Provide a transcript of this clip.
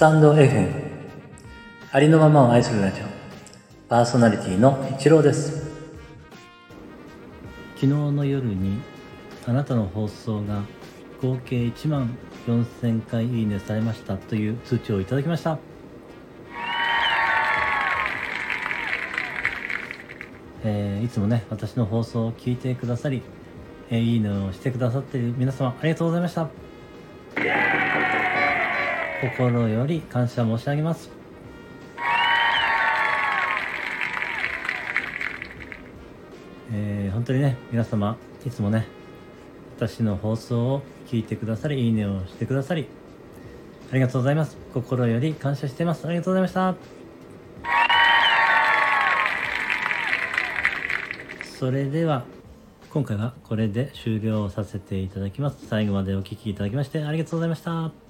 タンド FM ありのままを愛するラジオ。パーソナリティの一郎です。昨日の夜にあなたの放送が合計1万4000回いいねされましたという通知をいただきました。えーいつもね私の放送を聞いてくださり、えーいいねをしてくださっている皆様ありがとうございました。心より感謝申し上げます。えー本当にね皆様いつもね私の放送を聞いてくださりいいねをしてくださりありがとうございます。心より感謝しています。ありがとうございました。それでは今回はこれで終了させていただきます。最後までお聴きいただきましてありがとうございました。